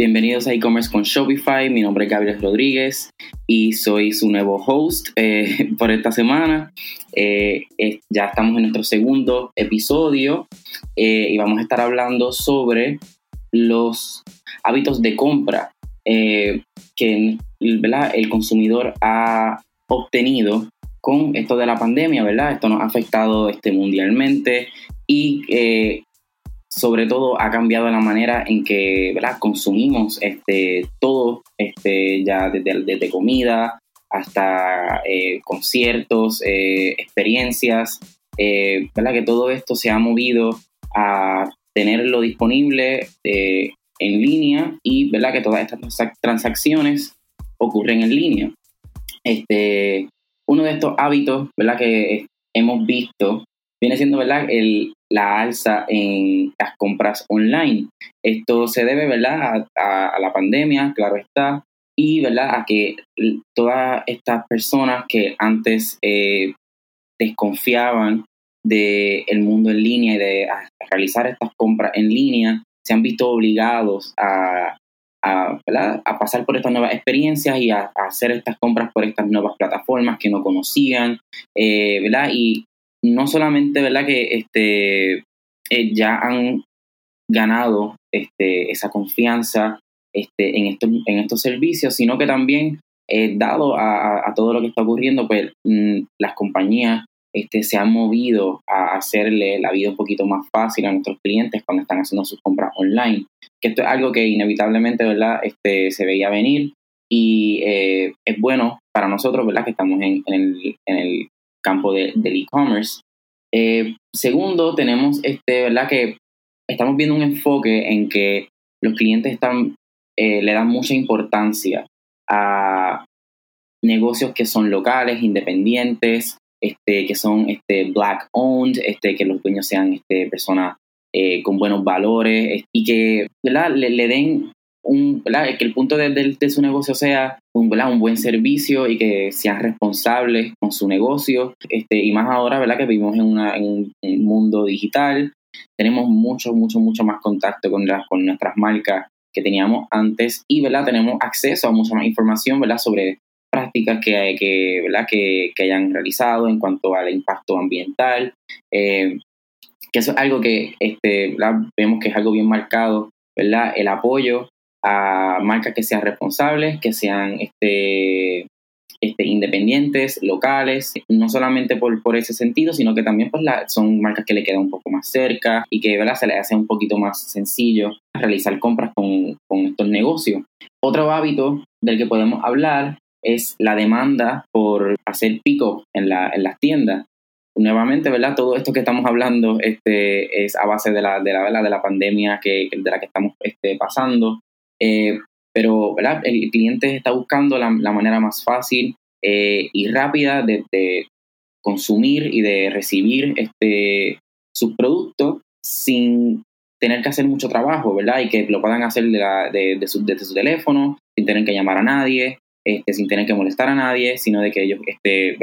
Bienvenidos a e-commerce con Shopify. Mi nombre es Gabriel Rodríguez y soy su nuevo host eh, por esta semana. Eh, ya estamos en nuestro segundo episodio eh, y vamos a estar hablando sobre los hábitos de compra que el consumidor ha obtenido con esto de la pandemia, ¿verdad? Esto nos ha afectado este, mundialmente y sobre todo ha cambiado la manera en que consumimos este, todo, este, ya desde, comida hasta eh, conciertos, eh, experiencias, eh, ¿verdad? que todo esto se ha movido a tenerlo disponible en línea y ¿verdad? que todas estas transacciones ocurren en línea. Este, uno de estos hábitos ¿verdad? que hemos visto viene siendo ¿verdad? El, la alza en las compras online. Esto se debe ¿verdad? A, la pandemia, claro está, y ¿verdad? a que todas estas personas que antes eh, desconfiaban del mundo en línea y de realizar estas compras en línea, se han visto obligados a, a, pasar por estas nuevas experiencias y a, hacer estas compras por estas nuevas plataformas que no conocían, eh, ¿verdad? Y no solamente, ¿verdad? Que este, eh, ya han ganado este, esa confianza este, en, estos, en estos servicios, sino que también, eh, dado a, todo lo que está ocurriendo, pues mm, las compañías este, se han movido a hacerle la vida un poquito más fácil a nuestros clientes cuando están haciendo sus compras online. Que esto es algo que inevitablemente, ¿verdad? Este, se veía venir y eh, es bueno para nosotros, ¿verdad? Que estamos en, el, en el campo de, del e-commerce. Eh, segundo, tenemos, este, ¿verdad? Que estamos viendo un enfoque en que los clientes eh, le dan mucha importancia a negocios que son locales, independientes, este, que son este, black owned, este, que los dueños sean este, personas eh, con buenos valores y que ¿verdad? Le den un, que el punto de, su negocio sea un, un buen servicio y que sean responsables con su negocio. Este, y más ahora ¿verdad? que vivimos en, un, mundo digital, tenemos mucho, mucho, mucho más contacto con, las, con nuestras marcas que teníamos antes y ¿verdad? tenemos acceso a mucha más información ¿verdad? sobre prácticas que, que, ¿verdad? Que, que hayan realizado en cuanto al impacto ambiental. Eh, que eso es algo que este, vemos que es algo bien marcado, ¿verdad? El apoyo a marcas que sean responsables, que sean este, este, independientes, locales, no solamente por, por ese sentido, sino que también pues, son marcas que le quedan un poco más cerca y que ¿verdad? se les hace un poquito más sencillo realizar compras con, con estos negocios. Otro hábito del que podemos hablar es la demanda por hacer pico en, la, en las tiendas. Nuevamente, ¿verdad? Todo esto que estamos hablando este, es a base de la, de la, de la pandemia que, de la que estamos este, pasando. Eh, pero el cliente está buscando la, manera más fácil eh, y rápida de, consumir y de recibir este, sus productos sin tener que hacer mucho trabajo, ¿verdad? Y que lo puedan hacer desde su teléfono, sin tener que llamar a nadie, este, sin tener que molestar a nadie, sino de que ellos este.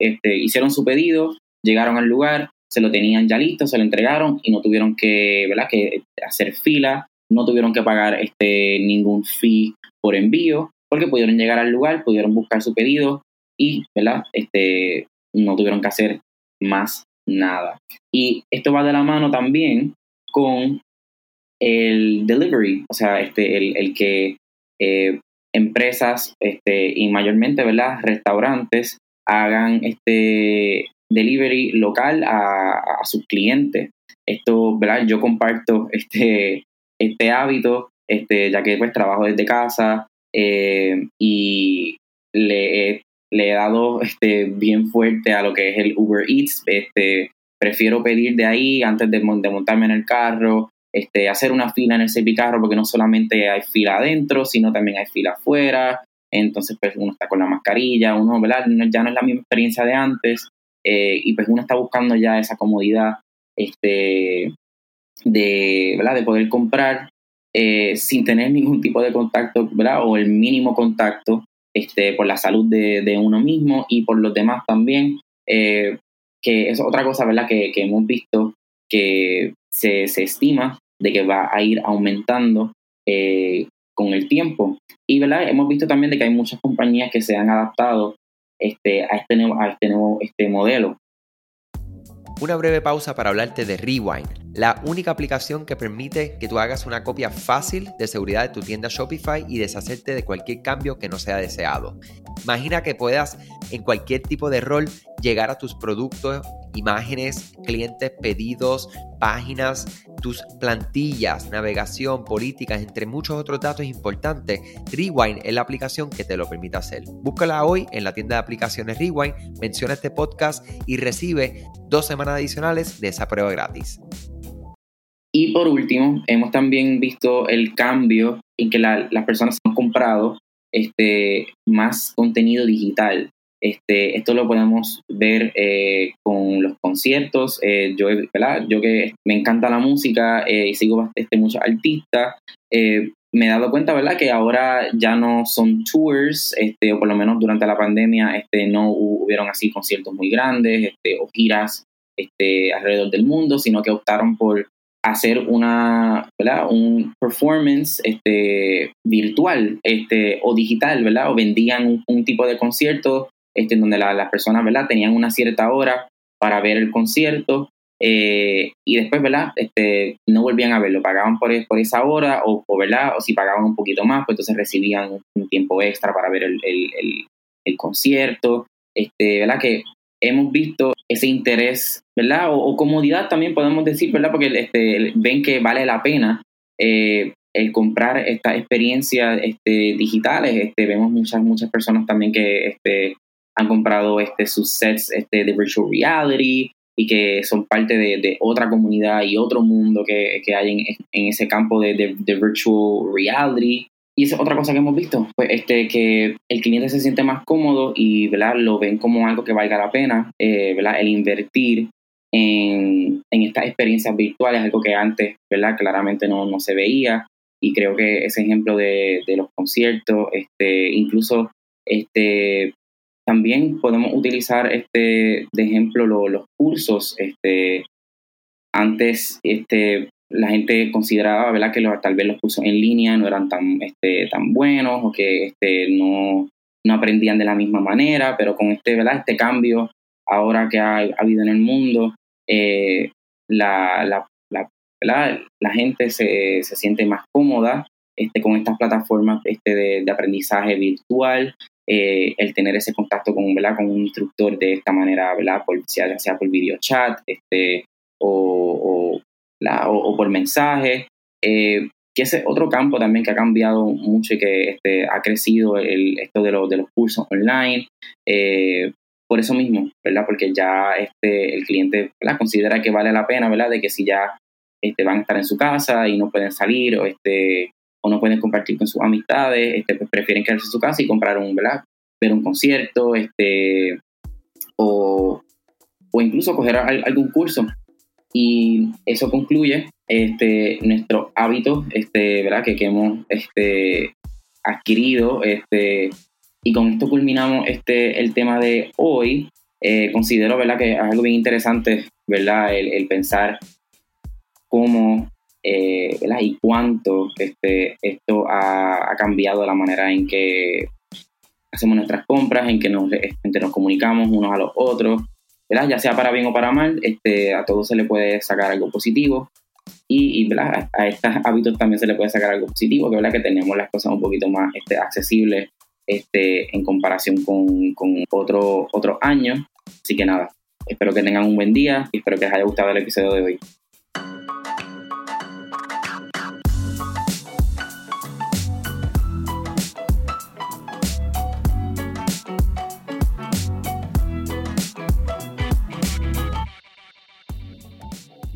Este, hicieron su pedido, llegaron al lugar, se lo tenían ya listo, se lo entregaron y no tuvieron que, ¿verdad? que hacer fila no tuvieron que pagar este, ningún fee por envío, porque pudieron llegar al lugar, pudieron buscar su pedido y ¿verdad? Este, no tuvieron que hacer más nada. Y esto va de la mano también con el delivery, o sea, este, el, el que eh, empresas este, y mayormente ¿verdad? restaurantes hagan este delivery local a, a sus clientes. Esto, ¿verdad? Yo comparto este, este hábito, este, ya que pues trabajo desde casa eh, y le, le, he dado este, bien fuerte a lo que es el Uber Eats. Este, prefiero pedir de ahí antes de, montarme en el carro, este, hacer una fila en el carro porque no solamente hay fila adentro, sino también hay fila afuera. Entonces, pues uno está con la mascarilla, uno, ¿verdad? Ya no es la misma experiencia de antes. Eh, y pues uno está buscando ya esa comodidad este, de, ¿verdad? de poder comprar eh, sin tener ningún tipo de contacto, ¿verdad? O el mínimo contacto este, por la salud de, uno mismo y por los demás también, eh, que es otra cosa, ¿verdad? Que, hemos visto que se, estima de que va a ir aumentando eh, con el tiempo. Y ¿verdad? hemos visto también de que hay muchas compañías que se han adaptado este, a, este nuevo, a este nuevo este modelo. Una breve pausa para hablarte de Rewind, la única aplicación que permite que tú hagas una copia fácil de seguridad de tu tienda Shopify y deshacerte de cualquier cambio que no sea deseado. Imagina que puedas en cualquier tipo de rol llegar a tus productos imágenes, clientes, pedidos, páginas, tus plantillas, navegación, políticas, entre muchos otros datos importantes, Rewind es la aplicación que te lo permite hacer. Búscala hoy en la tienda de aplicaciones Rewind, menciona este podcast y recibe dos semanas adicionales de esa prueba gratis. Y por último, hemos también visto el cambio en que las personas han comprado este, más contenido digital. Este, esto lo podemos ver eh, con los conciertos. Eh, yo, yo que me encanta la música eh, y sigo este, muchos artistas, me he dado cuenta ¿verdad? que ahora ya no son tours, este, o por lo menos durante la pandemia este, no hubieron así conciertos muy grandes este, o giras este, alrededor del mundo, sino que optaron por hacer una, ¿verdad? Un performance este, virtual este, o digital, ¿verdad? O vendían un, un tipo de concierto este, en donde las personas, ¿verdad? Tenían una cierta hora para ver el concierto eh, y después, ¿verdad? Este, no volvían a verlo, pagaban por, por esa hora o, ¿verdad? O si pagaban un poquito más, pues entonces recibían un tiempo extra para ver el, concierto, este, ¿verdad? Que hemos visto ese interés, ¿verdad? O, comodidad también podemos decir, ¿verdad? Porque este, ven que vale la pena eh, el comprar estas experiencias este, digitales. Este, vemos muchas, muchas personas también que este, han comprado este, sus sets este, de virtual reality y que son parte de, otra comunidad y otro mundo que, hay en, en, ese campo de, de, virtual reality. Y esa es otra cosa que hemos visto, pues este, que el cliente se siente más cómodo y ¿verdad? lo ven como algo que valga la pena, eh, ¿verdad? el invertir en, en, estas experiencias virtuales, algo que antes ¿verdad? claramente no, no se veía. Y creo que ese ejemplo de, de los conciertos, este, incluso este, también podemos utilizar este, de ejemplo los cursos. Este, antes este, la gente consideraba ¿verdad? que tal vez los cursos en línea no eran tan, este, tan buenos o que este, no, no aprendían de la misma manera, pero con este, ¿verdad? este cambio ahora que ha, habido en el mundo, eh, la, la, la, la, gente se, se, siente más cómoda este, con estas plataformas este, de, de aprendizaje virtual eh, el tener ese contacto con, ¿verdad? con un instructor de esta manera, ¿verdad? Por, ya sea por video chat este, o, o, por mensaje. Eh, que ese otro campo también que ha cambiado mucho y que este, ha crecido el, esto de, los cursos online. Eh, por eso mismo, ¿verdad? Porque ya este, el cliente considera que vale la pena, ¿verdad? De que si ya este, van a estar en su casa y no pueden salir o este, o no pueden compartir con sus amistades, este, pues prefieren quedarse en su casa y comprar un, ¿verdad? Ver un concierto, este, o, o incluso coger algún curso. Y eso concluye este, nuestro hábito, este, ¿verdad? Que, hemos este, adquirido, este, y con esto culminamos este, el tema de hoy. Eh, considero, ¿verdad? Que es algo bien interesante, ¿verdad? El pensar cómo eh, y cuánto este, esto ha, cambiado la manera en que hacemos nuestras compras, en que nos, nos comunicamos unos a los otros, ¿verdad? ya sea para bien o para mal, este, a todos se le puede sacar algo positivo y, a estos hábitos también se le puede sacar algo positivo, que, ¿verdad? que tenemos las cosas un poquito más este, accesibles este, en comparación con, con otros otro años. Así que nada, espero que tengan un buen día y espero que les haya gustado el episodio de hoy.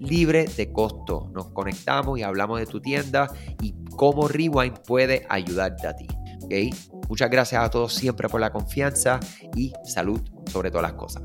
libre de costo. Nos conectamos y hablamos de tu tienda y cómo Rewind puede ayudarte a ti. ¿okay? Muchas gracias a todos siempre por la confianza y salud sobre todas las cosas.